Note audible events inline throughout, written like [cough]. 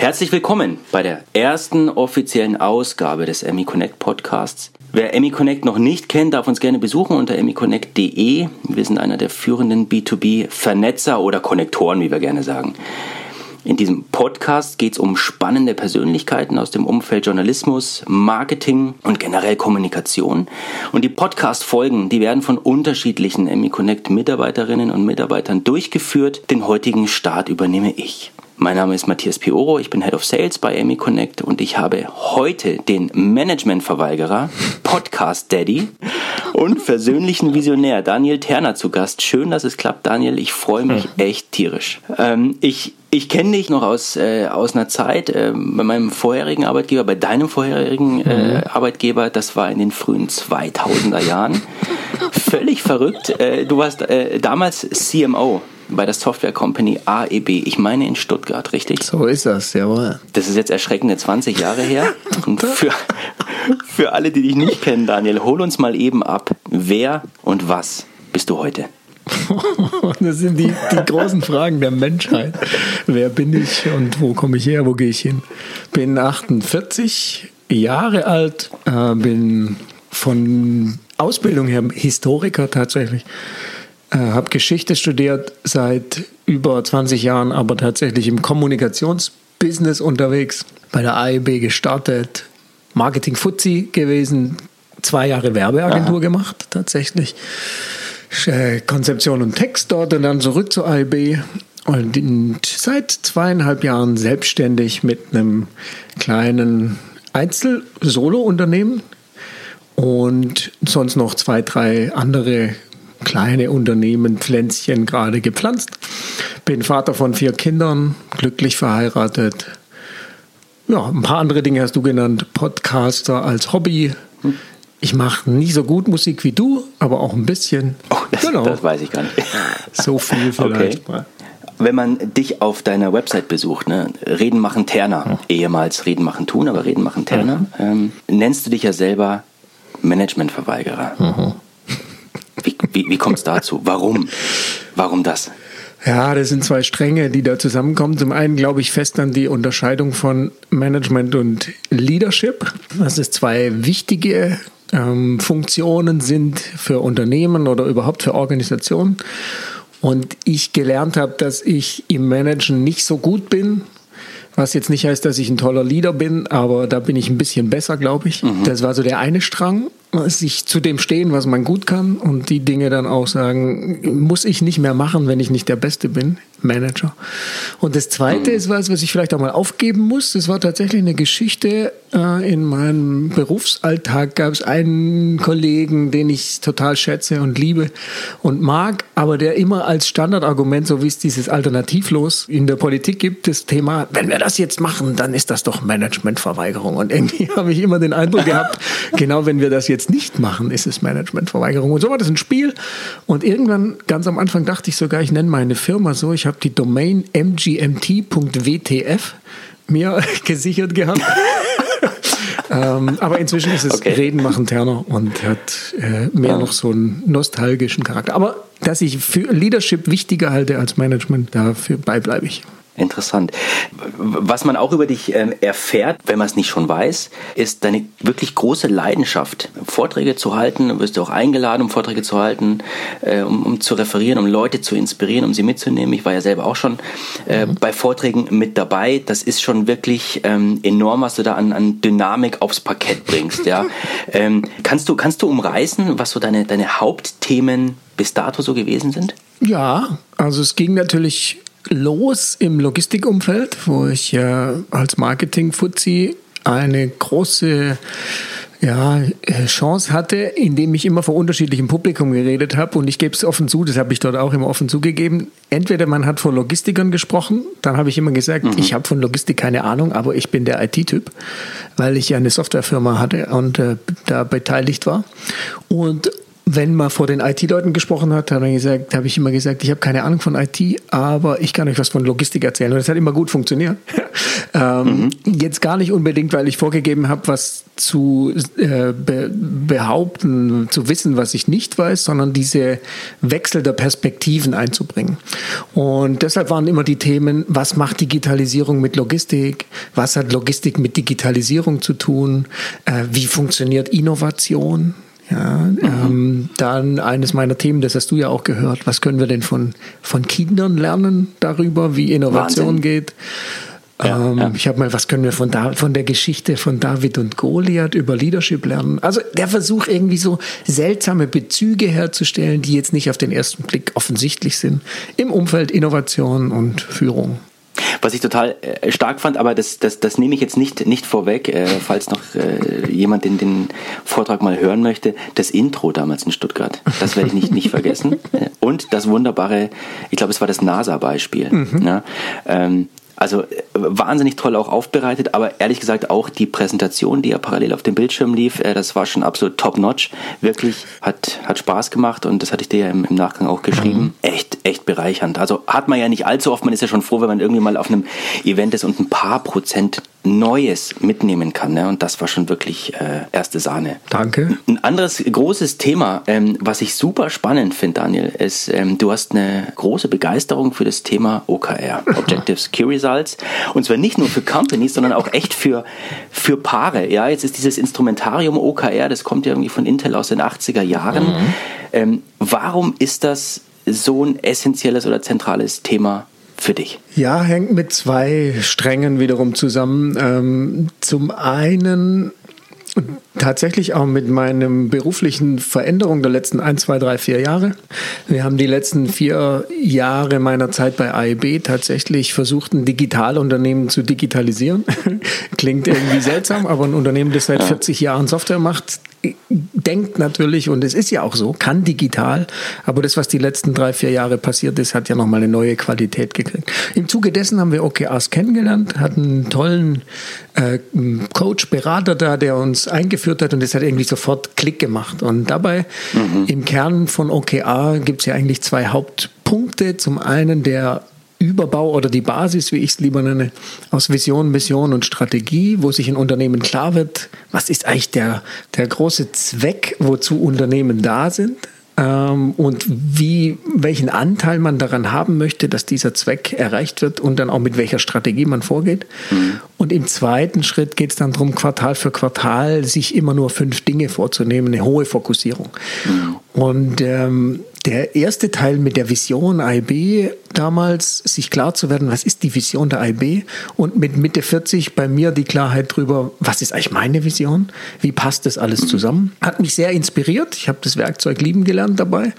Herzlich willkommen bei der ersten offiziellen Ausgabe des Emmy Connect Podcasts. Wer Emmy Connect noch nicht kennt, darf uns gerne besuchen unter emmyconnect.de. Wir sind einer der führenden B2B-Vernetzer oder Konnektoren, wie wir gerne sagen. In diesem Podcast geht es um spannende Persönlichkeiten aus dem Umfeld Journalismus, Marketing und generell Kommunikation. Und die Podcast-Folgen, die werden von unterschiedlichen Emmy Connect Mitarbeiterinnen und Mitarbeitern durchgeführt. Den heutigen Start übernehme ich. Mein Name ist Matthias Pioro, ich bin Head of Sales bei Amy Connect und ich habe heute den Managementverweigerer, Podcast Daddy und versöhnlichen Visionär Daniel Terner zu Gast. Schön, dass es klappt, Daniel. Ich freue mich echt tierisch. Ähm, ich ich kenne dich noch aus, äh, aus einer Zeit äh, bei meinem vorherigen Arbeitgeber, bei deinem vorherigen äh, mhm. Arbeitgeber, das war in den frühen 2000er Jahren. [laughs] Völlig verrückt. Äh, du warst äh, damals CMO bei der Software Company AEB, ich meine in Stuttgart, richtig? So ist das, jawohl. Das ist jetzt erschreckende 20 Jahre her. [laughs] Und für, für alle, die dich nicht kennen, Daniel, hol uns mal eben ab. Wer und was bist du heute? [laughs] Das sind die, die großen Fragen der Menschheit. Wer bin ich und wo komme ich her, wo gehe ich hin? Bin 48 Jahre alt, äh, bin von Ausbildung her Historiker tatsächlich. Äh, habe Geschichte studiert seit über 20 Jahren, aber tatsächlich im Kommunikationsbusiness unterwegs. Bei der AEB gestartet, Marketing Fuzzi gewesen, zwei Jahre Werbeagentur Aha. gemacht tatsächlich. Äh, Konzeption und Text dort und dann zurück zur AEB. Und seit zweieinhalb Jahren selbstständig mit einem kleinen Einzel-Solo-Unternehmen und sonst noch zwei, drei andere kleine Unternehmen, Pflänzchen gerade gepflanzt. Bin Vater von vier Kindern, glücklich verheiratet. Ja, ein paar andere Dinge hast du genannt. Podcaster als Hobby. Ich mache nie so gut Musik wie du, aber auch ein bisschen. Oh, das, genau. das weiß ich gar nicht. [laughs] So viel vielleicht okay. mal wenn man dich auf deiner Website besucht, ne, Reden machen Terner, ja. ehemals Reden machen tun, aber Reden machen Terner, ja. ähm, nennst du dich ja selber Managementverweigerer. Mhm. Wie, wie, wie kommt es dazu? Warum? Warum das? Ja, das sind zwei Stränge, die da zusammenkommen. Zum einen glaube ich fest an die Unterscheidung von Management und Leadership. Das ist zwei wichtige ähm, Funktionen sind für Unternehmen oder überhaupt für Organisationen. Und ich gelernt habe, dass ich im Managen nicht so gut bin, was jetzt nicht heißt, dass ich ein toller Leader bin, aber da bin ich ein bisschen besser, glaube ich. Mhm. Das war so der eine Strang sich zu dem stehen, was man gut kann und die Dinge dann auch sagen, muss ich nicht mehr machen, wenn ich nicht der Beste bin, Manager. Und das Zweite mhm. ist was, was ich vielleicht auch mal aufgeben muss. Das war tatsächlich eine Geschichte äh, in meinem Berufsalltag. Gab es einen Kollegen, den ich total schätze und liebe und mag, aber der immer als Standardargument, so wie es dieses Alternativlos in der Politik gibt, das Thema, wenn wir das jetzt machen, dann ist das doch Managementverweigerung. Und irgendwie [laughs] habe ich immer den Eindruck gehabt, genau wenn wir das jetzt jetzt nicht machen, ist es Managementverweigerung. Und so war das ein Spiel. Und irgendwann, ganz am Anfang, dachte ich sogar, ich nenne meine Firma so. Ich habe die Domain mgmt.wtf mir [laughs] gesichert gehabt. [laughs] ähm, aber inzwischen ist es okay. Reden machen Terner und hat äh, mehr ja. noch so einen nostalgischen Charakter. Aber dass ich für Leadership wichtiger halte als Management, dafür bleibe ich. Interessant. Was man auch über dich äh, erfährt, wenn man es nicht schon weiß, ist deine wirklich große Leidenschaft, Vorträge zu halten. Du wirst auch eingeladen, um Vorträge zu halten, äh, um, um, zu referieren, um Leute zu inspirieren, um sie mitzunehmen. Ich war ja selber auch schon äh, mhm. bei Vorträgen mit dabei. Das ist schon wirklich ähm, enorm, was du da an, an Dynamik aufs Parkett bringst. ja. [laughs] ähm, kannst, du, kannst du umreißen, was so deine, deine Hauptthemen bis dato so gewesen sind? Ja, also es ging natürlich los im Logistikumfeld, wo ich ja als Marketing-Fuzzi eine große ja, Chance hatte, indem ich immer vor unterschiedlichem Publikum geredet habe. Und ich gebe es offen zu, das habe ich dort auch immer offen zugegeben. Entweder man hat vor Logistikern gesprochen, dann habe ich immer gesagt, mhm. ich habe von Logistik keine Ahnung, aber ich bin der IT-Typ, weil ich ja eine Softwarefirma hatte und äh, da beteiligt war. Und wenn man vor den IT-Leuten gesprochen hat, habe gesagt, habe ich immer gesagt, ich habe keine Ahnung von IT, aber ich kann euch was von Logistik erzählen. Und das hat immer gut funktioniert. [laughs] ähm, mhm. Jetzt gar nicht unbedingt, weil ich vorgegeben habe, was zu äh, be behaupten, zu wissen, was ich nicht weiß, sondern diese Wechsel der Perspektiven einzubringen. Und deshalb waren immer die Themen, was macht Digitalisierung mit Logistik? Was hat Logistik mit Digitalisierung zu tun? Äh, wie funktioniert Innovation? Ja, mhm. ähm, dann eines meiner Themen, das hast du ja auch gehört. Was können wir denn von, von Kindern lernen darüber, wie Innovation Wahnsinn. geht? Ja, ähm, ja. Ich habe mal, was können wir von, da, von der Geschichte von David und Goliath über Leadership lernen? Also der Versuch, irgendwie so seltsame Bezüge herzustellen, die jetzt nicht auf den ersten Blick offensichtlich sind, im Umfeld Innovation und Führung. Was ich total äh, stark fand, aber das, das, das nehme ich jetzt nicht, nicht vorweg, äh, falls noch äh, jemand den, den Vortrag mal hören möchte, das Intro damals in Stuttgart. Das werde ich nicht, nicht vergessen. [laughs] Und das wunderbare, ich glaube, es war das NASA-Beispiel. Mhm. Ja, ähm, also äh, wahnsinnig toll auch aufbereitet, aber ehrlich gesagt auch die Präsentation, die ja parallel auf dem Bildschirm lief, äh, das war schon absolut top-notch. Wirklich hat, hat Spaß gemacht und das hatte ich dir ja im, im Nachgang auch geschrieben. Mhm. Echt, echt bereichernd. Also hat man ja nicht allzu oft, man ist ja schon froh, wenn man irgendwie mal auf einem Event ist und ein paar Prozent Neues mitnehmen kann. Ne? Und das war schon wirklich äh, erste Sahne. Danke. Ein anderes großes Thema, ähm, was ich super spannend finde, Daniel, ist, ähm, du hast eine große Begeisterung für das Thema OKR, [laughs] Objectives Key Results. Und zwar nicht nur für Companies, sondern auch echt für, für Paare. Ja, jetzt ist dieses Instrumentarium OKR, das kommt ja irgendwie von Intel aus den 80er Jahren. Mhm. Ähm, warum ist das so ein essentielles oder zentrales Thema für dich? Ja, hängt mit zwei Strängen wiederum zusammen. Ähm, zum einen tatsächlich auch mit meinem beruflichen Veränderung der letzten ein, zwei, drei, vier Jahre. Wir haben die letzten vier Jahre meiner Zeit bei AEB tatsächlich versucht, ein Digitalunternehmen zu digitalisieren. [laughs] Klingt irgendwie [laughs] seltsam, aber ein Unternehmen, das seit 40 Jahren Software macht, denkt natürlich, und es ist ja auch so, kann digital, aber das, was die letzten drei, vier Jahre passiert ist, hat ja nochmal eine neue Qualität gekriegt. Im Zuge dessen haben wir OKRs kennengelernt, hatten einen tollen äh, Coach, Berater da, der uns eingeführt hat und das hat irgendwie sofort Klick gemacht. Und dabei mhm. im Kern von OKR gibt es ja eigentlich zwei Hauptpunkte. Zum einen der Überbau oder die Basis, wie ich es lieber nenne, aus Vision, Mission und Strategie, wo sich ein Unternehmen klar wird, was ist eigentlich der, der große Zweck, wozu Unternehmen da sind ähm, und wie, welchen Anteil man daran haben möchte, dass dieser Zweck erreicht wird und dann auch mit welcher Strategie man vorgeht. Mhm. Und im zweiten Schritt geht es dann darum, Quartal für Quartal sich immer nur fünf Dinge vorzunehmen, eine hohe Fokussierung. Mhm. Und ähm, der erste Teil mit der Vision IB damals, sich klar zu werden, was ist die Vision der IB und mit Mitte 40 bei mir die Klarheit darüber, was ist eigentlich meine Vision, wie passt das alles zusammen, hat mich sehr inspiriert. Ich habe das Werkzeug lieben gelernt dabei.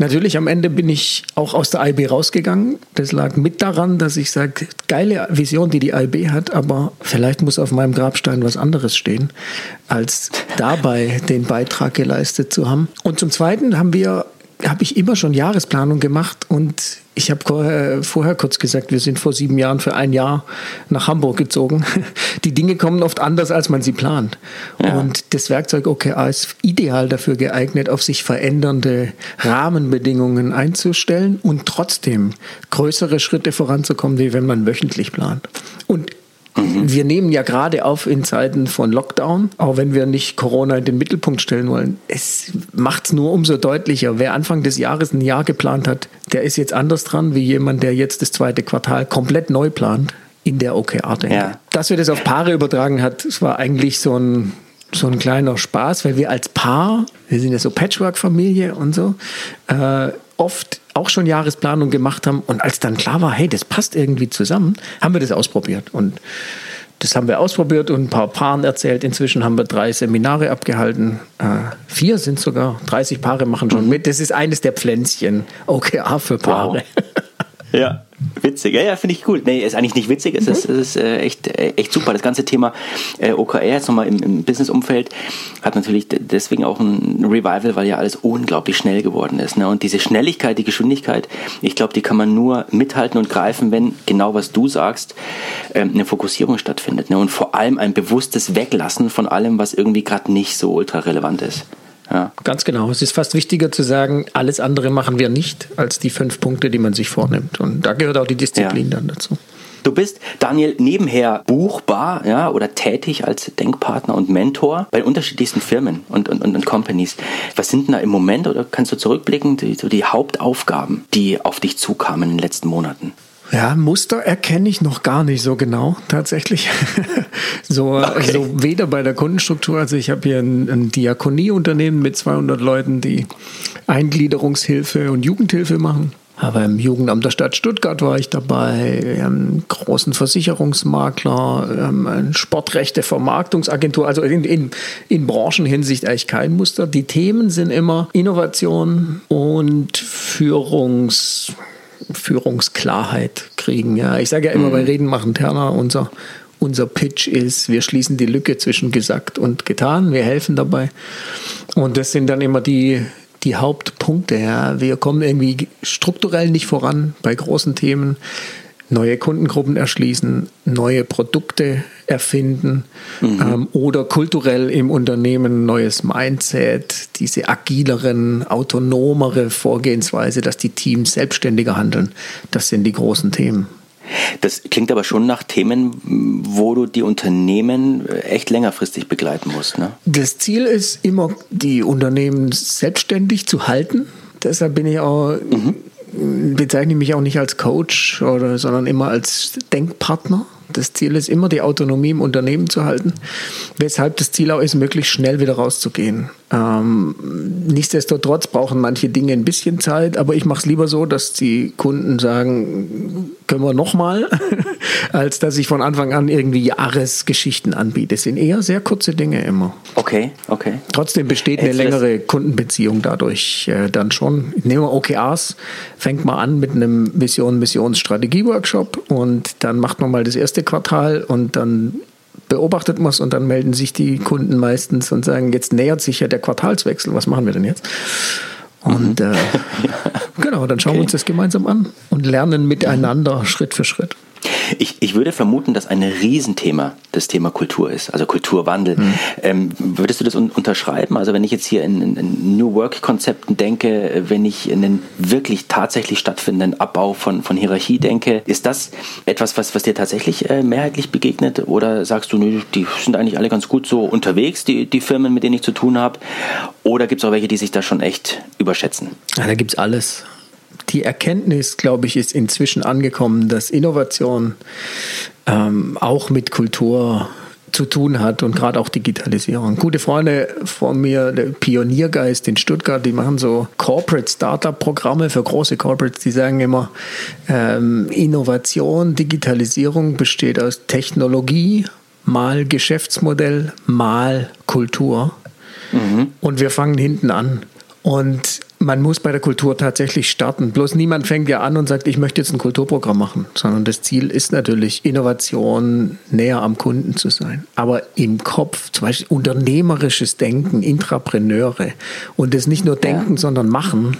Natürlich am Ende bin ich auch aus der IB rausgegangen. Das lag mit daran, dass ich sage, geile Vision, die die IB hat, aber vielleicht muss auf meinem Grabstein was anderes stehen, als dabei den Beitrag geleistet zu haben. Und zum Zweiten haben wir habe ich immer schon Jahresplanung gemacht und ich habe vorher, vorher, kurz gesagt, wir sind vor sieben Jahren für ein Jahr nach Hamburg gezogen. [laughs] Die Dinge kommen oft anders, als man sie plant. Ja. Und das Werkzeug OKR ist ideal dafür geeignet, auf sich verändernde Rahmenbedingungen einzustellen und trotzdem größere Schritte voranzukommen, wie wenn man wöchentlich plant. Und Mhm. Wir nehmen ja gerade auf in Zeiten von Lockdown, auch wenn wir nicht Corona in den Mittelpunkt stellen wollen. Es macht es nur umso deutlicher. Wer Anfang des Jahres ein Jahr geplant hat, der ist jetzt anders dran wie jemand, der jetzt das zweite Quartal komplett neu plant in der OKR-Denke. Ja. Dass wir das auf Paare übertragen hat, es war eigentlich so ein so ein kleiner Spaß, weil wir als Paar, wir sind ja so Patchwork-Familie und so, äh, oft auch schon Jahresplanung gemacht haben. Und als dann klar war, hey, das passt irgendwie zusammen, haben wir das ausprobiert. Und das haben wir ausprobiert und ein paar Paaren erzählt. Inzwischen haben wir drei Seminare abgehalten. Äh, vier sind sogar, 30 Paare machen schon mit. Das ist eines der Pflänzchen. OKR für Paare. Wow. Ja. Witzig, ja, ja finde ich cool. Nee, ist eigentlich nicht witzig, es mhm. ist, es ist äh, echt, äh, echt super. Das ganze Thema äh, OKR jetzt nochmal im, im Business-Umfeld hat natürlich deswegen auch ein Revival, weil ja alles unglaublich schnell geworden ist. Ne? Und diese Schnelligkeit, die Geschwindigkeit, ich glaube, die kann man nur mithalten und greifen, wenn genau was du sagst, ähm, eine Fokussierung stattfindet. Ne? Und vor allem ein bewusstes Weglassen von allem, was irgendwie gerade nicht so ultra relevant ist. Ja. Ganz genau. Es ist fast wichtiger zu sagen, alles andere machen wir nicht, als die fünf Punkte, die man sich vornimmt. Und da gehört auch die Disziplin ja. dann dazu. Du bist, Daniel, nebenher buchbar ja, oder tätig als Denkpartner und Mentor bei unterschiedlichsten Firmen und, und, und, und Companies. Was sind denn da im Moment oder kannst du zurückblicken, die, so die Hauptaufgaben, die auf dich zukamen in den letzten Monaten? Ja, Muster erkenne ich noch gar nicht so genau, tatsächlich. [laughs] so, okay. so weder bei der Kundenstruktur, also ich habe hier ein, ein Diakonieunternehmen mit 200 Leuten, die Eingliederungshilfe und Jugendhilfe machen. Aber im Jugendamt der Stadt Stuttgart war ich dabei, wir haben einen großen Versicherungsmakler, eine Sportrechte-Vermarktungsagentur, also in, in, in Branchenhinsicht eigentlich kein Muster. Die Themen sind immer Innovation und Führungs Führungsklarheit kriegen. Ja, ich sage ja immer, mhm. bei Reden machen Terner unser unser Pitch ist, wir schließen die Lücke zwischen gesagt und getan, wir helfen dabei. Und das sind dann immer die, die Hauptpunkte. Ja. Wir kommen irgendwie strukturell nicht voran bei großen Themen neue Kundengruppen erschließen, neue Produkte erfinden mhm. ähm, oder kulturell im Unternehmen neues Mindset, diese agileren, autonomere Vorgehensweise, dass die Teams selbstständiger handeln. Das sind die großen Themen. Das klingt aber schon nach Themen, wo du die Unternehmen echt längerfristig begleiten musst. Ne? Das Ziel ist immer, die Unternehmen selbstständig zu halten. Deshalb bin ich auch mhm bezeichne mich auch nicht als Coach, oder, sondern immer als Denkpartner. Das Ziel ist immer, die Autonomie im Unternehmen zu halten, weshalb das Ziel auch ist, möglichst schnell wieder rauszugehen. Ähm, nichtsdestotrotz brauchen manche Dinge ein bisschen Zeit, aber ich mache es lieber so, dass die Kunden sagen, können wir nochmal, [laughs] als dass ich von Anfang an irgendwie Jahresgeschichten anbiete. Es sind eher sehr kurze Dinge immer. Okay, okay. Trotzdem besteht eine längere Kundenbeziehung dadurch äh, dann schon. Nehmen wir OKRs, fängt mal an mit einem Vision, Missionsstrategie-Workshop und dann macht man mal das erste Quartal und dann beobachtet es und dann melden sich die Kunden meistens und sagen, jetzt nähert sich ja der Quartalswechsel, was machen wir denn jetzt? Und mhm. äh, [laughs] genau, dann schauen okay. wir uns das gemeinsam an und lernen miteinander Schritt für Schritt. Ich, ich würde vermuten, dass ein Riesenthema das Thema Kultur ist, also Kulturwandel. Mhm. Ähm, würdest du das un unterschreiben? Also wenn ich jetzt hier in, in New Work-Konzepten denke, wenn ich in den wirklich tatsächlich stattfindenden Abbau von, von Hierarchie denke, ist das etwas, was, was dir tatsächlich äh, mehrheitlich begegnet? Oder sagst du, nö, die sind eigentlich alle ganz gut so unterwegs, die, die Firmen, mit denen ich zu tun habe? Oder gibt es auch welche, die sich da schon echt überschätzen? Ja, da gibt es alles die Erkenntnis, glaube ich, ist inzwischen angekommen, dass Innovation ähm, auch mit Kultur zu tun hat und gerade auch Digitalisierung. Gute Freunde von mir, der Pioniergeist in Stuttgart, die machen so Corporate Startup Programme für große Corporates, die sagen immer, ähm, Innovation, Digitalisierung besteht aus Technologie mal Geschäftsmodell mal Kultur. Mhm. Und wir fangen hinten an. Und man muss bei der Kultur tatsächlich starten. Bloß niemand fängt ja an und sagt, ich möchte jetzt ein Kulturprogramm machen, sondern das Ziel ist natürlich, Innovation näher am Kunden zu sein. Aber im Kopf, zum Beispiel unternehmerisches Denken, Intrapreneure und das nicht nur denken, ja. sondern machen,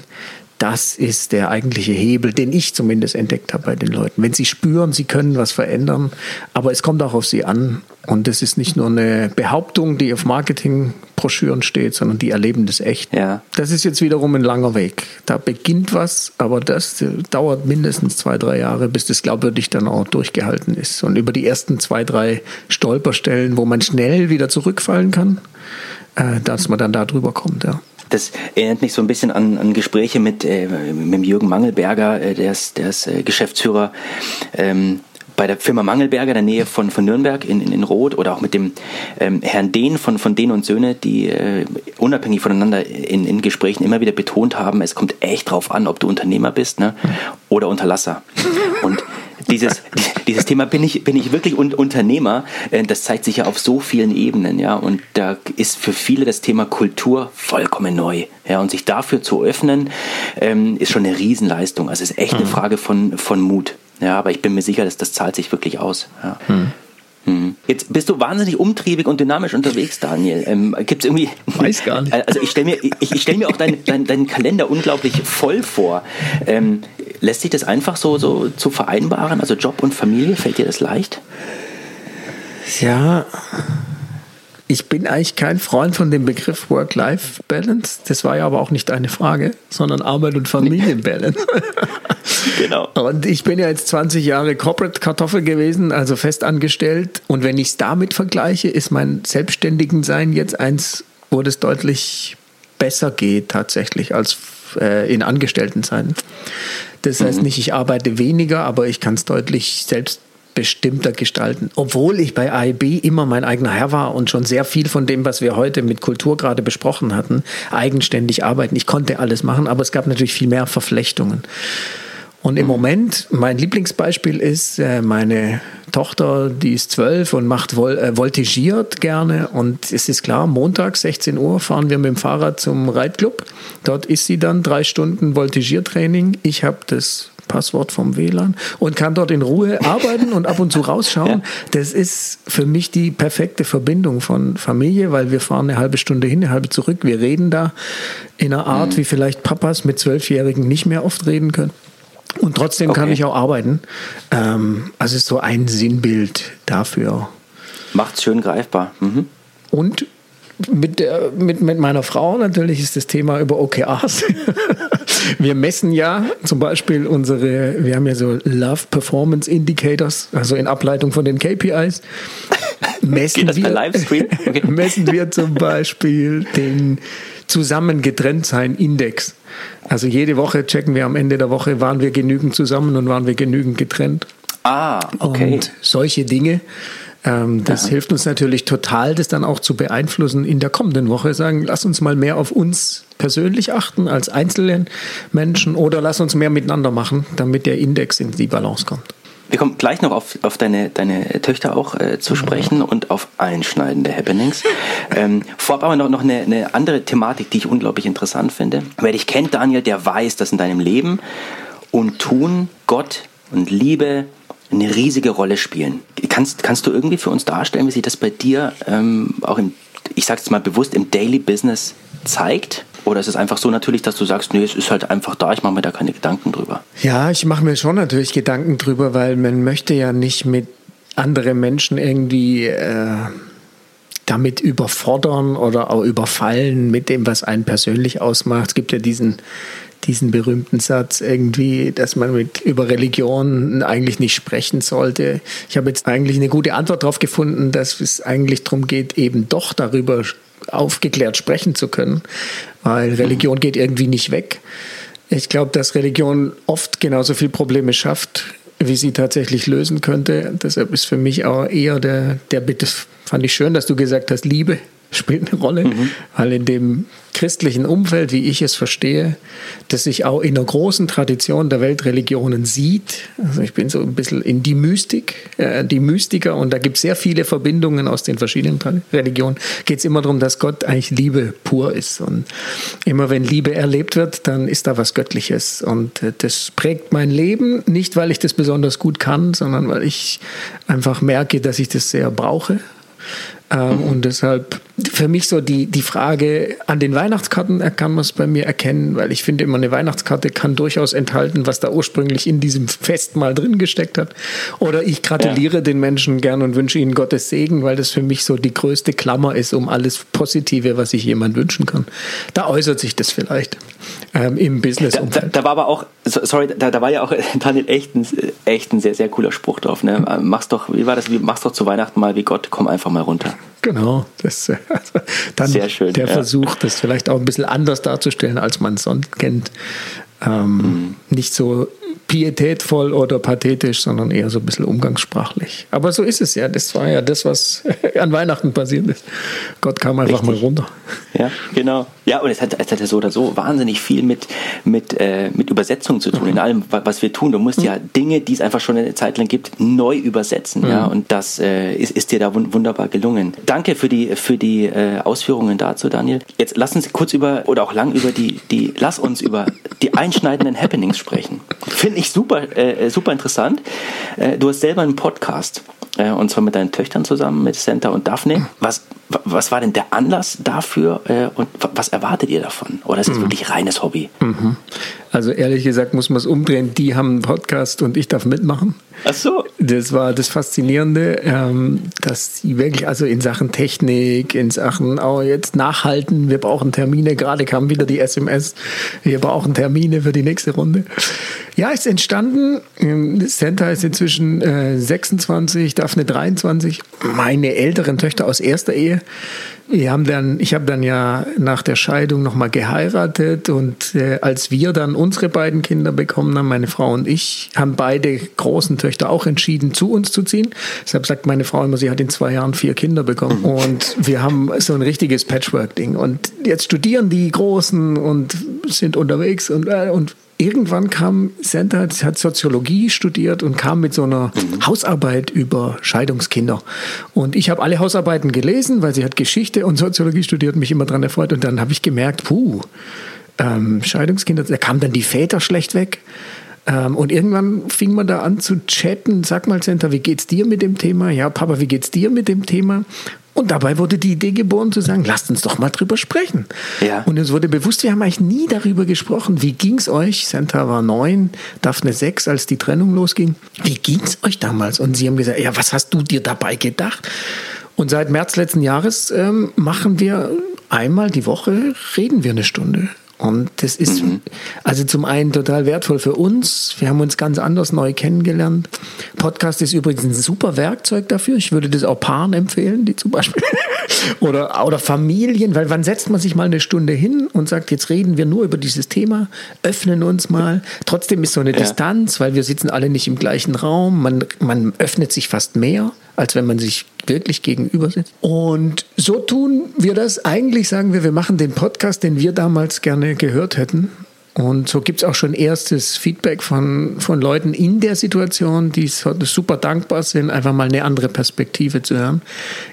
das ist der eigentliche Hebel, den ich zumindest entdeckt habe bei den Leuten. Wenn sie spüren, sie können was verändern, aber es kommt auch auf sie an. Und das ist nicht nur eine Behauptung, die auf Marketingbroschüren steht, sondern die erleben das echt. Ja. Das ist jetzt wiederum ein langer Weg. Da beginnt was, aber das dauert mindestens zwei, drei Jahre, bis das glaubwürdig dann auch durchgehalten ist. Und über die ersten zwei, drei Stolperstellen, wo man schnell wieder zurückfallen kann, äh, dass man dann da drüber kommt. Ja. Das erinnert mich so ein bisschen an, an Gespräche mit, äh, mit Jürgen Mangelberger, äh, der ist, der ist äh, Geschäftsführer. Ähm, bei der Firma Mangelberger in der Nähe von, von Nürnberg in, in, in Roth oder auch mit dem ähm, Herrn Dehn von, von Dehn und Söhne, die äh, unabhängig voneinander in, in Gesprächen immer wieder betont haben, es kommt echt drauf an, ob du Unternehmer bist ne? oder Unterlasser. Und dieses, [laughs] dieses Thema bin ich, bin ich wirklich un Unternehmer, äh, das zeigt sich ja auf so vielen Ebenen, ja. Und da ist für viele das Thema Kultur vollkommen neu. Ja, und sich dafür zu öffnen, ähm, ist schon eine Riesenleistung. Also es ist echt eine mhm. Frage von, von Mut. Ja, aber ich bin mir sicher, dass das zahlt sich wirklich aus. Ja. Mhm. Hm. Jetzt bist du wahnsinnig umtriebig und dynamisch unterwegs, Daniel. Ähm, Gibt es irgendwie. Weiß gar nicht. [laughs] Also ich stelle mir, ich, ich stell mir auch deinen dein, dein Kalender unglaublich voll vor. Ähm, lässt sich das einfach so, so zu vereinbaren? Also Job und Familie, fällt dir das leicht? Ja. Ich bin eigentlich kein Freund von dem Begriff Work-Life-Balance. Das war ja aber auch nicht eine Frage, sondern Arbeit- und Familienbalance. [laughs] genau. Und ich bin ja jetzt 20 Jahre Corporate-Kartoffel gewesen, also festangestellt. Und wenn ich es damit vergleiche, ist mein Selbstständigen-Sein jetzt eins, wo das deutlich besser geht tatsächlich als äh, in Angestelltenzeiten. Das heißt mhm. nicht, ich arbeite weniger, aber ich kann es deutlich selbst bestimmter gestalten. Obwohl ich bei AIB immer mein eigener Herr war und schon sehr viel von dem, was wir heute mit Kultur gerade besprochen hatten, eigenständig arbeiten. Ich konnte alles machen, aber es gab natürlich viel mehr Verflechtungen. Und im mhm. Moment, mein Lieblingsbeispiel ist, äh, meine Tochter, die ist zwölf und macht Vol äh, voltigiert gerne. Und es ist klar, Montag, 16 Uhr, fahren wir mit dem Fahrrad zum Reitclub. Dort ist sie dann drei Stunden Voltigiertraining. Ich habe das Passwort vom WLAN und kann dort in Ruhe [laughs] arbeiten und ab und zu rausschauen. Das ist für mich die perfekte Verbindung von Familie, weil wir fahren eine halbe Stunde hin, eine halbe zurück. Wir reden da in einer Art, mhm. wie vielleicht Papas mit Zwölfjährigen nicht mehr oft reden können. Und trotzdem okay. kann ich auch arbeiten. Ähm, also ist so ein Sinnbild dafür. Macht's schön greifbar. Mhm. Und mit, der, mit, mit meiner Frau natürlich ist das Thema über OKRs. [laughs] wir messen ja zum Beispiel unsere, wir haben ja so Love Performance Indicators, also in Ableitung von den KPIs. [laughs] Messen, wir, Livestream? Okay. [laughs] messen wir zum Beispiel den Zusammengetrenntsein-Index. Also jede Woche checken wir am Ende der Woche, waren wir genügend zusammen und waren wir genügend getrennt. Ah, okay. Und solche Dinge. Ähm, das ja. hilft uns natürlich total, das dann auch zu beeinflussen in der kommenden Woche. Sagen, lass uns mal mehr auf uns persönlich achten als einzelnen Menschen oder lass uns mehr miteinander machen, damit der Index in die Balance kommt. Wir kommen gleich noch auf, auf deine, deine Töchter auch äh, zu sprechen und auf einschneidende Happenings. Ähm, vorab aber noch, noch eine, eine andere Thematik, die ich unglaublich interessant finde. Wer dich kennt, Daniel, der weiß, dass in deinem Leben und Tun Gott und Liebe eine riesige Rolle spielen. Kannst, kannst du irgendwie für uns darstellen, wie sich das bei dir ähm, auch im, ich sage es mal bewusst, im Daily Business zeigt? Oder ist es einfach so natürlich, dass du sagst, nee, es ist halt einfach da, ich mache mir da keine Gedanken drüber? Ja, ich mache mir schon natürlich Gedanken drüber, weil man möchte ja nicht mit anderen Menschen irgendwie äh, damit überfordern oder auch überfallen mit dem, was einen persönlich ausmacht. Es gibt ja diesen diesen berühmten Satz irgendwie, dass man mit, über Religion eigentlich nicht sprechen sollte. Ich habe jetzt eigentlich eine gute Antwort darauf gefunden, dass es eigentlich darum geht, eben doch darüber aufgeklärt sprechen zu können, weil Religion geht irgendwie nicht weg. Ich glaube, dass Religion oft genauso viele Probleme schafft, wie sie tatsächlich lösen könnte. Deshalb ist für mich auch eher der, der Bitte, fand ich schön, dass du gesagt hast, Liebe spielt eine Rolle, mhm. weil in dem christlichen Umfeld, wie ich es verstehe, das sich auch in der großen Tradition der Weltreligionen sieht. Also ich bin so ein bisschen in die Mystik, äh, die Mystiker und da gibt es sehr viele Verbindungen aus den verschiedenen Religionen. Geht es immer darum, dass Gott eigentlich Liebe pur ist und immer wenn Liebe erlebt wird, dann ist da was Göttliches und äh, das prägt mein Leben, nicht weil ich das besonders gut kann, sondern weil ich einfach merke, dass ich das sehr brauche ähm, und deshalb für mich so die, die Frage an den Weihnachtskarten kann man es bei mir erkennen, weil ich finde immer eine Weihnachtskarte kann durchaus enthalten, was da ursprünglich in diesem Fest mal drin gesteckt hat. Oder ich gratuliere ja. den Menschen gern und wünsche ihnen Gottes Segen, weil das für mich so die größte Klammer ist um alles Positive, was sich jemand wünschen kann. Da äußert sich das vielleicht ähm, im business da, da, da, war aber auch, sorry, da, da war ja auch [laughs] Daniel echt ein, echt ein sehr, sehr cooler Spruch drauf. Ne? Mach's doch, wie war das, mach's doch zu Weihnachten mal wie Gott, komm einfach mal runter. Genau, das, also [laughs] dann Sehr schön, der ja. Versuch, das vielleicht auch ein bisschen anders darzustellen, als man es sonst kennt. Ähm, mhm. Nicht so pietätvoll oder pathetisch, sondern eher so ein bisschen umgangssprachlich. Aber so ist es ja. Das war ja das, was [laughs] an Weihnachten passiert ist. Gott kam einfach Richtig. mal runter. Ja, genau. Ja, und es hat, es hat ja so oder so wahnsinnig viel mit, mit, äh, mit Übersetzung zu tun, mhm. in allem, was wir tun. Du musst mhm. ja Dinge, die es einfach schon eine Zeit lang gibt, neu übersetzen. Mhm. Ja, und das äh, ist, ist dir da wunderbar gelungen. Danke für die, für die äh, Ausführungen dazu, Daniel. Jetzt lass uns kurz über, oder auch lang über die, die lass uns über die einschneidenden Happenings sprechen. Finde ich super, äh, super interessant. Äh, du hast selber einen Podcast äh, und zwar mit deinen Töchtern zusammen, mit Santa und Daphne. Was, was war denn der Anlass dafür äh, und was erwartet ihr davon? Oder ist es mhm. wirklich reines Hobby? Mhm. Also ehrlich gesagt muss man es umdrehen. Die haben einen Podcast und ich darf mitmachen. Ach so. Das war das Faszinierende, ähm, dass sie wirklich, also in Sachen Technik, in Sachen, oh, jetzt nachhalten, wir brauchen Termine. Gerade kam wieder die SMS, wir brauchen Termine für die nächste Runde. Ja, ist entstanden. Santa ist inzwischen äh, 26, Daphne 23. Meine älteren Töchter aus erster Ehe wir haben dann, ich habe dann ja nach der Scheidung nochmal geheiratet und äh, als wir dann unsere beiden Kinder bekommen haben, meine Frau und ich, haben beide großen Töchter auch entschieden, zu uns zu ziehen. Deshalb sagt meine Frau immer, sie hat in zwei Jahren vier Kinder bekommen. Mhm. Und wir haben so ein richtiges Patchwork-Ding. Und jetzt studieren die Großen und sind unterwegs und, äh, und irgendwann kam Santa, hat Soziologie studiert und kam mit so einer mhm. Hausarbeit über Scheidungskinder. Und ich habe alle Hausarbeiten gelesen, weil sie hat Geschichte und Soziologie studiert, mich immer daran erfreut. Und dann habe ich gemerkt, puh, ähm, Scheidungskinder, da kamen dann die Väter schlecht weg. Ähm, und irgendwann fing man da an zu chatten. Sag mal, Santa, wie geht's dir mit dem Thema? Ja, Papa, wie geht's dir mit dem Thema? Und dabei wurde die Idee geboren zu sagen, lasst uns doch mal drüber sprechen. Ja. Und es wurde bewusst, wir haben eigentlich nie darüber gesprochen. Wie ging es euch? Santa war neun, Daphne sechs, als die Trennung losging. Wie ging es euch damals? Und sie haben gesagt, ja, was hast du dir dabei gedacht? Und seit März letzten Jahres ähm, machen wir einmal die Woche, reden wir eine Stunde und das ist mhm. also zum einen total wertvoll für uns. Wir haben uns ganz anders neu kennengelernt. Podcast ist übrigens ein super Werkzeug dafür. Ich würde das auch Paaren empfehlen, die zum Beispiel [laughs] oder, oder Familien, weil wann setzt man sich mal eine Stunde hin und sagt, jetzt reden wir nur über dieses Thema, öffnen uns mal. Trotzdem ist so eine ja. Distanz, weil wir sitzen alle nicht im gleichen Raum. Man, man öffnet sich fast mehr als wenn man sich wirklich gegenüber sitzt. Und so tun wir das. Eigentlich sagen wir, wir machen den Podcast, den wir damals gerne gehört hätten. Und so gibt es auch schon erstes Feedback von, von Leuten in der Situation, die super dankbar sind, einfach mal eine andere Perspektive zu hören.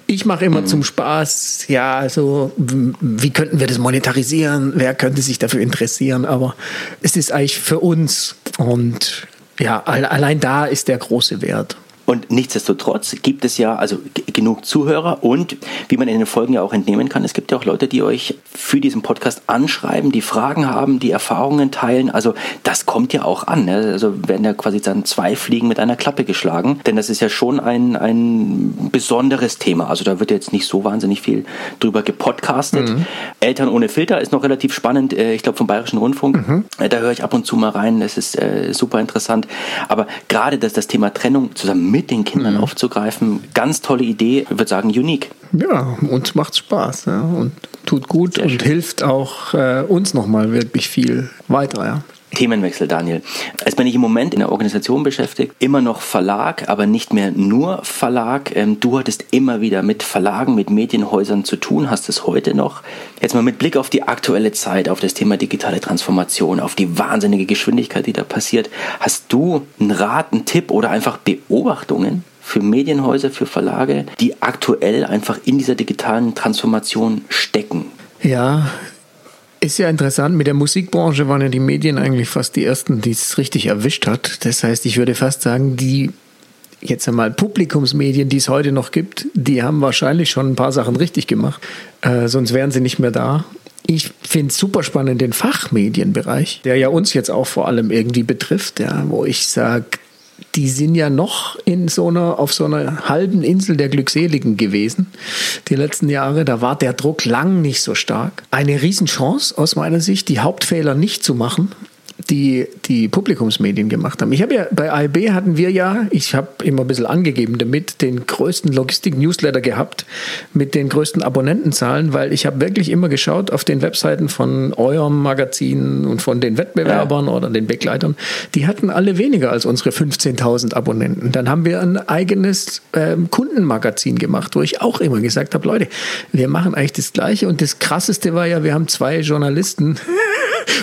Ich mache immer mhm. zum Spaß, ja, also wie könnten wir das monetarisieren? Wer könnte sich dafür interessieren? Aber es ist eigentlich für uns und ja, allein da ist der große Wert. Und nichtsdestotrotz gibt es ja also genug Zuhörer und wie man in den Folgen ja auch entnehmen kann, es gibt ja auch Leute, die euch für diesen Podcast anschreiben, die Fragen haben, die Erfahrungen teilen. Also das kommt ja auch an. Ne? Also werden ja quasi dann zwei Fliegen mit einer Klappe geschlagen, denn das ist ja schon ein, ein besonderes Thema. Also da wird jetzt nicht so wahnsinnig viel drüber gepodcastet. Mhm. Eltern ohne Filter ist noch relativ spannend, äh, ich glaube vom Bayerischen Rundfunk. Mhm. Äh, da höre ich ab und zu mal rein, das ist äh, super interessant. Aber gerade dass das Thema Trennung zusammen mit den Kindern mhm. aufzugreifen. Ganz tolle Idee, ich würde sagen, unique. Ja, uns macht Spaß ja, und tut gut Sehr und schön. hilft auch äh, uns nochmal wirklich viel weiter. Ja. Themenwechsel, Daniel. Als bin ich im Moment in der Organisation beschäftigt, immer noch Verlag, aber nicht mehr nur Verlag. Ähm, du hattest immer wieder mit Verlagen, mit Medienhäusern zu tun, hast es heute noch. Jetzt mal mit Blick auf die aktuelle Zeit, auf das Thema digitale Transformation, auf die wahnsinnige Geschwindigkeit, die da passiert. Hast du einen Rat, einen Tipp oder einfach Beobachtungen? für Medienhäuser, für Verlage, die aktuell einfach in dieser digitalen Transformation stecken? Ja, ist ja interessant, mit der Musikbranche waren ja die Medien eigentlich fast die ersten, die es richtig erwischt hat. Das heißt, ich würde fast sagen, die jetzt einmal Publikumsmedien, die es heute noch gibt, die haben wahrscheinlich schon ein paar Sachen richtig gemacht. Äh, sonst wären sie nicht mehr da. Ich finde es super spannend den Fachmedienbereich, der ja uns jetzt auch vor allem irgendwie betrifft, ja, wo ich sage, die sind ja noch in so einer, auf so einer halben Insel der Glückseligen gewesen. Die letzten Jahre, da war der Druck lang nicht so stark. Eine Riesenchance aus meiner Sicht, die Hauptfehler nicht zu machen die die Publikumsmedien gemacht haben. Ich habe ja bei AIB hatten wir ja, ich habe immer ein bisschen angegeben damit, den größten Logistik-Newsletter gehabt mit den größten Abonnentenzahlen, weil ich habe wirklich immer geschaut auf den Webseiten von eurem Magazin und von den Wettbewerbern ja. oder den Begleitern. Die hatten alle weniger als unsere 15.000 Abonnenten. Dann haben wir ein eigenes ähm, Kundenmagazin gemacht, wo ich auch immer gesagt habe, Leute, wir machen eigentlich das Gleiche und das Krasseste war ja, wir haben zwei Journalisten [laughs]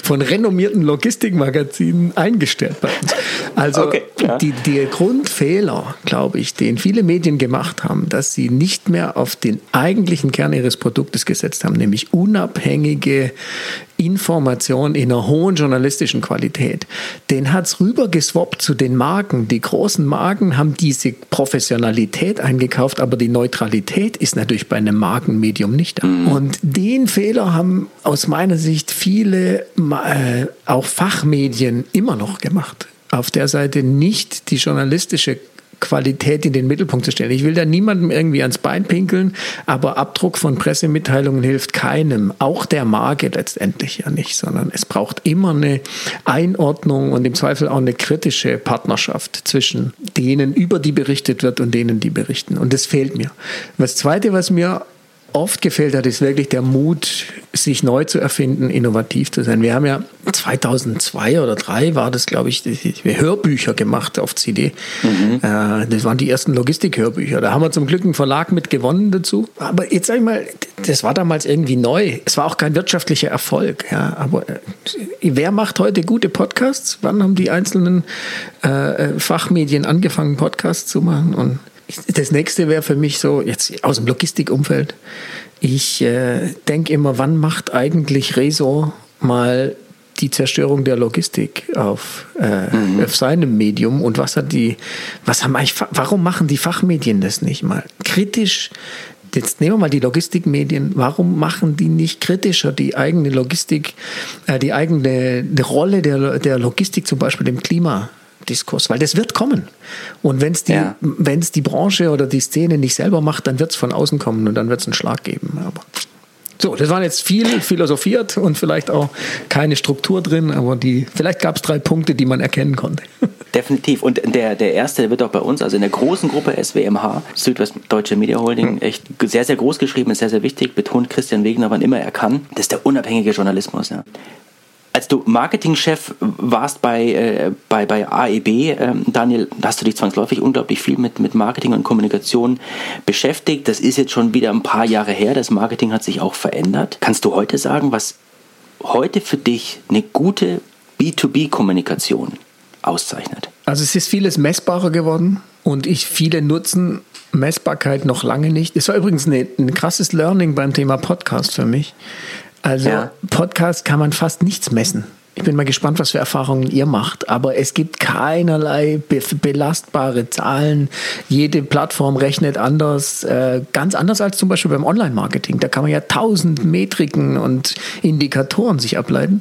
von renommierten Logistikmagazinen eingestellt bei uns. Also okay, ja. die, der Grundfehler, glaube ich, den viele Medien gemacht haben, dass sie nicht mehr auf den eigentlichen Kern ihres Produktes gesetzt haben, nämlich unabhängige Information in einer hohen journalistischen Qualität. Den hat es rübergeswappt zu den Marken. Die großen Marken haben diese Professionalität eingekauft, aber die Neutralität ist natürlich bei einem Markenmedium nicht da. Mhm. Und den Fehler haben aus meiner Sicht viele, äh, auch Fachmedien, immer noch gemacht auf der Seite nicht die journalistische Qualität in den Mittelpunkt zu stellen. Ich will da niemandem irgendwie ans Bein pinkeln, aber Abdruck von Pressemitteilungen hilft keinem, auch der Marke letztendlich ja nicht, sondern es braucht immer eine Einordnung und im Zweifel auch eine kritische Partnerschaft zwischen denen, über die berichtet wird und denen, die berichten. Und das fehlt mir. Das Zweite, was mir oft gefehlt hat, ist wirklich der Mut, sich neu zu erfinden, innovativ zu sein. Wir haben ja 2002 oder 2003 war das, glaube ich, Hörbücher gemacht auf CD. Mhm. Äh, das waren die ersten Logistik-Hörbücher. Da haben wir zum Glück einen Verlag mit gewonnen dazu. Aber jetzt sage ich mal, das war damals irgendwie neu. Es war auch kein wirtschaftlicher Erfolg. Ja. Aber äh, wer macht heute gute Podcasts? Wann haben die einzelnen äh, Fachmedien angefangen, Podcasts zu machen? Und das nächste wäre für mich so, jetzt aus dem Logistikumfeld. Ich äh, denke immer, wann macht eigentlich Rezo mal die Zerstörung der Logistik auf, äh, mhm. auf seinem Medium und was hat die, was haben eigentlich, warum machen die Fachmedien das nicht mal? Kritisch, jetzt nehmen wir mal die Logistikmedien, warum machen die nicht kritischer die eigene Logistik, äh, die eigene die Rolle der, der Logistik zum Beispiel im Klima? Diskurs, weil das wird kommen. Und wenn es die, ja. die Branche oder die Szene nicht selber macht, dann wird es von außen kommen und dann wird es einen Schlag geben. Aber so, das waren jetzt viel philosophiert und vielleicht auch keine Struktur drin, aber die, vielleicht gab es drei Punkte, die man erkennen konnte. [laughs] Definitiv. Und der, der erste der wird auch bei uns, also in der großen Gruppe SWMH, Südwestdeutsche Media Holding, hm. echt sehr, sehr groß geschrieben, ist sehr, sehr wichtig, betont Christian Wegner, wann immer er kann. Das ist der unabhängige Journalismus. Ja als du Marketingchef warst bei, äh, bei, bei AEB, äh, Daniel, hast du dich zwangsläufig unglaublich viel mit, mit Marketing und Kommunikation beschäftigt. Das ist jetzt schon wieder ein paar Jahre her. Das Marketing hat sich auch verändert. Kannst du heute sagen, was heute für dich eine gute B2B-Kommunikation auszeichnet? Also es ist vieles messbarer geworden und ich viele nutzen Messbarkeit noch lange nicht. Es war übrigens eine, ein krasses Learning beim Thema Podcast für mich. Also ja. Podcast kann man fast nichts messen. Ich bin mal gespannt, was für Erfahrungen ihr macht. Aber es gibt keinerlei be belastbare Zahlen. Jede Plattform rechnet anders, äh, ganz anders als zum Beispiel beim Online-Marketing. Da kann man ja tausend Metriken und Indikatoren sich ableiten.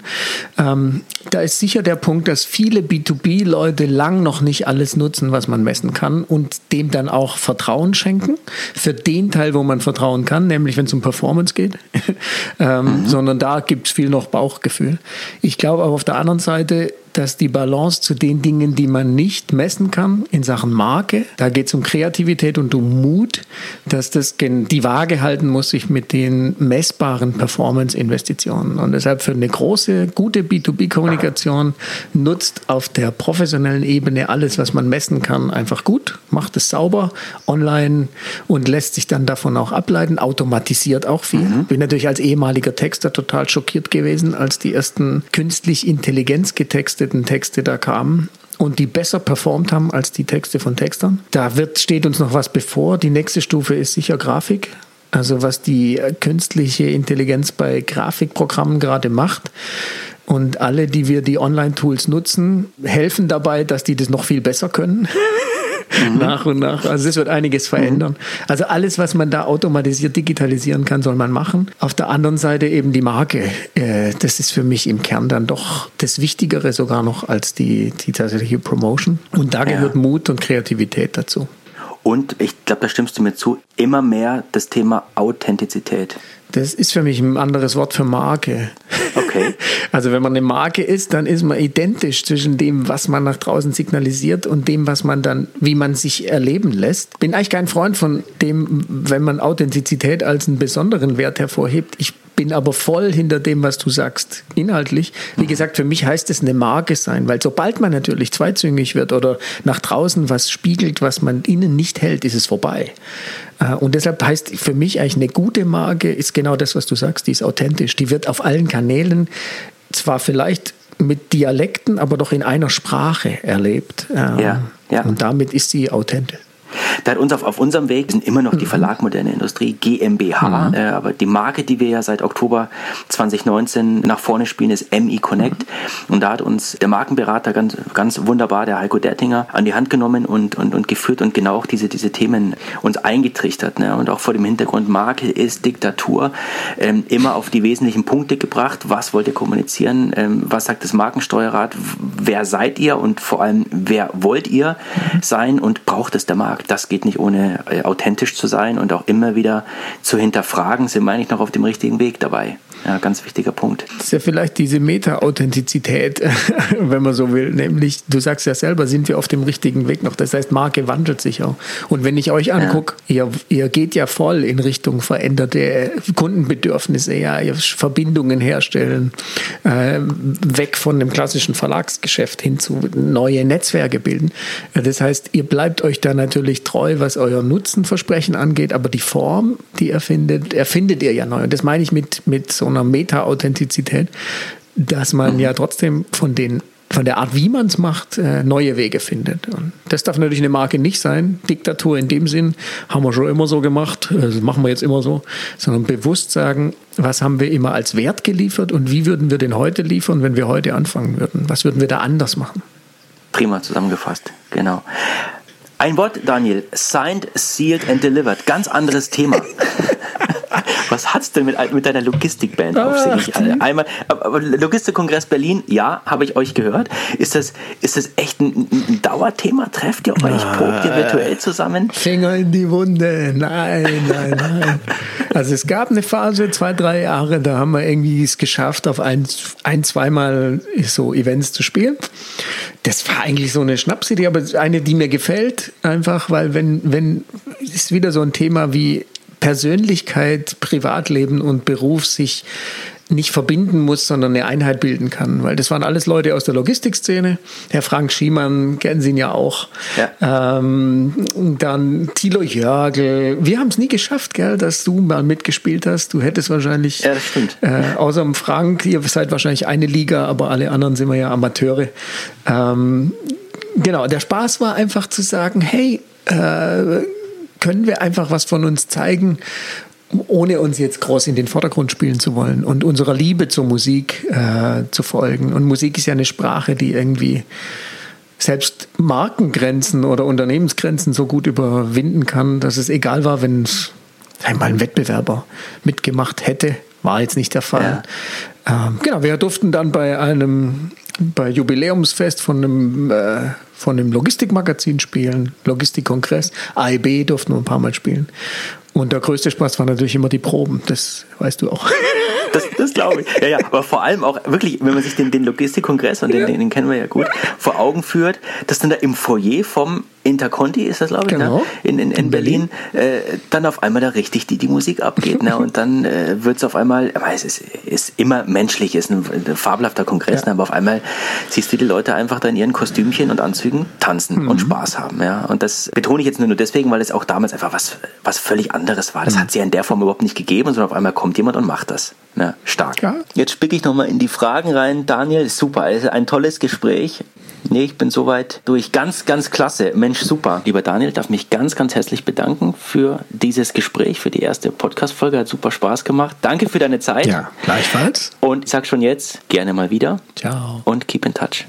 Ähm, da ist sicher der Punkt, dass viele B2B-Leute lang noch nicht alles nutzen, was man messen kann und dem dann auch Vertrauen schenken. Für den Teil, wo man vertrauen kann, nämlich wenn es um Performance geht. [laughs] ähm, mhm. Sondern da gibt es viel noch Bauchgefühl. Ich glaube, aber auf der anderen Seite dass die Balance zu den Dingen, die man nicht messen kann in Sachen Marke, da geht es um Kreativität und um Mut, dass das die Waage halten muss sich mit den messbaren Performance-Investitionen. Und deshalb für eine große, gute B2B-Kommunikation nutzt auf der professionellen Ebene alles, was man messen kann, einfach gut, macht es sauber online und lässt sich dann davon auch ableiten, automatisiert auch viel. Mhm. Bin natürlich als ehemaliger Texter total schockiert gewesen, als die ersten künstlich Intelligenz getextet getexteten Texte da kamen und die besser performt haben als die Texte von Textern. Da wird, steht uns noch was bevor. Die nächste Stufe ist sicher Grafik. Also was die künstliche Intelligenz bei Grafikprogrammen gerade macht. Und alle, die wir die Online-Tools nutzen, helfen dabei, dass die das noch viel besser können. [laughs] mhm. nach und nach. Also es wird einiges verändern. Mhm. Also alles, was man da automatisiert digitalisieren kann, soll man machen. Auf der anderen Seite eben die Marke. Äh, das ist für mich im Kern dann doch das Wichtigere sogar noch als die, die tatsächliche Promotion. Und da gehört ja. Mut und Kreativität dazu. Und ich glaube, da stimmst du mir zu, immer mehr das Thema Authentizität. Das ist für mich ein anderes Wort für Marke. Okay. [laughs] Also wenn man eine Marke ist, dann ist man identisch zwischen dem, was man nach draußen signalisiert und dem, was man dann, wie man sich erleben lässt. Bin eigentlich kein Freund von dem, wenn man Authentizität als einen besonderen Wert hervorhebt. Ich bin aber voll hinter dem, was du sagst, inhaltlich. Wie gesagt, für mich heißt es eine Marke sein, weil sobald man natürlich zweizüngig wird oder nach draußen was spiegelt, was man innen nicht hält, ist es vorbei. Äh, und deshalb heißt für mich eigentlich eine gute Marke ist genau das, was du sagst, die ist authentisch. Die wird auf allen Kanälen zwar vielleicht mit Dialekten, aber doch in einer Sprache erlebt. Ähm, ja, ja. Und damit ist sie authentisch. Da hat uns auf, auf unserem Weg sind immer noch die mhm. Verlag Moderne Industrie GmbH, mhm. äh, aber die Marke, die wir ja seit Oktober 2019 nach vorne spielen, ist MI Connect. Mhm. Und da hat uns der Markenberater ganz, ganz wunderbar, der Heiko Dertinger, an die Hand genommen und, und, und geführt und genau auch diese, diese Themen uns eingetrichtert. Ne? Und auch vor dem Hintergrund, Marke ist Diktatur, ähm, immer auf die wesentlichen Punkte gebracht. Was wollt ihr kommunizieren? Ähm, was sagt das Markensteuerrat? Wer seid ihr? Und vor allem, wer wollt ihr sein und braucht es der Markt? Das geht nicht ohne äh, authentisch zu sein und auch immer wieder zu hinterfragen, sind wir eigentlich noch auf dem richtigen Weg dabei. Ja, ganz wichtiger Punkt. Das ist ja vielleicht diese Meta-Authentizität, [laughs] wenn man so will. Nämlich, du sagst ja selber, sind wir auf dem richtigen Weg noch. Das heißt, Marke wandelt sich auch. Und wenn ich euch angucke, ja. ihr, ihr geht ja voll in Richtung veränderte Kundenbedürfnisse, ja, ihr Verbindungen herstellen, äh, weg von dem klassischen Verlagsgeschäft hin zu neue Netzwerke bilden. Das heißt, ihr bleibt euch da natürlich treu, was euer Nutzenversprechen angeht, aber die Form, die ihr findet, erfindet ihr ja neu. Und das meine ich mit, mit so einer Meta-Authentizität, dass man ja trotzdem von den von der Art, wie man es macht, äh, neue Wege findet. Und das darf natürlich eine Marke nicht sein. Diktatur in dem Sinn haben wir schon immer so gemacht, äh, das machen wir jetzt immer so, sondern bewusst sagen, was haben wir immer als Wert geliefert und wie würden wir den heute liefern, wenn wir heute anfangen würden? Was würden wir da anders machen? Prima zusammengefasst, genau. Ein Wort, Daniel. Signed, sealed and delivered. Ganz anderes Thema. [laughs] Was hat's denn mit, mit deiner Logistikband auf sich? Einmal, aber Logistikkongress Berlin, ja, habe ich euch gehört. Ist das, ist das echt ein, ein Dauerthema? Trefft ihr euch? Probt ihr virtuell zusammen? Finger in die Wunde. Nein, nein, nein. Also es gab eine Phase, zwei, drei Jahre, da haben wir irgendwie es geschafft, auf ein, ein zweimal so Events zu spielen. Das war eigentlich so eine Schnapsidee, aber eine, die mir gefällt, einfach, weil wenn, wenn, ist wieder so ein Thema wie Persönlichkeit, Privatleben und Beruf sich nicht verbinden muss, sondern eine Einheit bilden kann. Weil das waren alles Leute aus der Logistikszene. Herr Frank Schiemann, kennen Sie ihn ja auch. Ja. Ähm, dann Thilo Jörgel. Wir haben es nie geschafft, gell, dass du mal mitgespielt hast. Du hättest wahrscheinlich, ja, das stimmt. Äh, außer dem Frank, ihr seid wahrscheinlich eine Liga, aber alle anderen sind wir ja Amateure. Ähm, genau, der Spaß war einfach zu sagen, hey, äh, können wir einfach was von uns zeigen, ohne uns jetzt groß in den Vordergrund spielen zu wollen und unserer Liebe zur Musik äh, zu folgen. Und Musik ist ja eine Sprache, die irgendwie selbst Markengrenzen oder Unternehmensgrenzen so gut überwinden kann, dass es egal war, wenn es einmal ein Wettbewerber mitgemacht hätte. War jetzt nicht der Fall. Ja. Ähm, genau, wir durften dann bei einem bei Jubiläumsfest von einem, äh, von einem Logistikmagazin spielen, Logistikkongress. AEB durften wir ein paar Mal spielen. Und der größte Spaß war natürlich immer die Proben, das weißt du auch. [laughs] Das, das glaube ich. Ja, ja, aber vor allem auch wirklich, wenn man sich den, den Logistikkongress, und den, den, den kennen wir ja gut, vor Augen führt, dass dann da im Foyer vom Interconti ist das, glaube ich, ne? genau. ne? in, in, in, Berlin, Berlin äh, dann auf einmal da richtig die, die Musik abgeht. ne? Und dann äh, wird es auf einmal, aber es ist, ist immer menschlich, ist ein, ein fabelhafter Kongress, ja. ne? aber auf einmal siehst du die Leute einfach da in ihren Kostümchen und Anzügen tanzen mhm. und Spaß haben. Ja? Und das betone ich jetzt nur, nur deswegen, weil es auch damals einfach was, was völlig anderes war. Das mhm. hat es ja in der Form überhaupt nicht gegeben, sondern auf einmal kommt jemand und macht das. Ne? Stark. Ja. Jetzt spicke ich nochmal in die Fragen rein. Daniel, super, also ein tolles Gespräch. Nee, ich bin soweit durch. Ganz, ganz klasse. Mensch, super. Lieber Daniel, darf mich ganz, ganz herzlich bedanken für dieses Gespräch, für die erste Podcast-Folge. Hat super Spaß gemacht. Danke für deine Zeit. Ja, gleichfalls. Und ich sag schon jetzt, gerne mal wieder. Ciao. Und keep in touch.